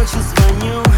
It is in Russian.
ночи звоню.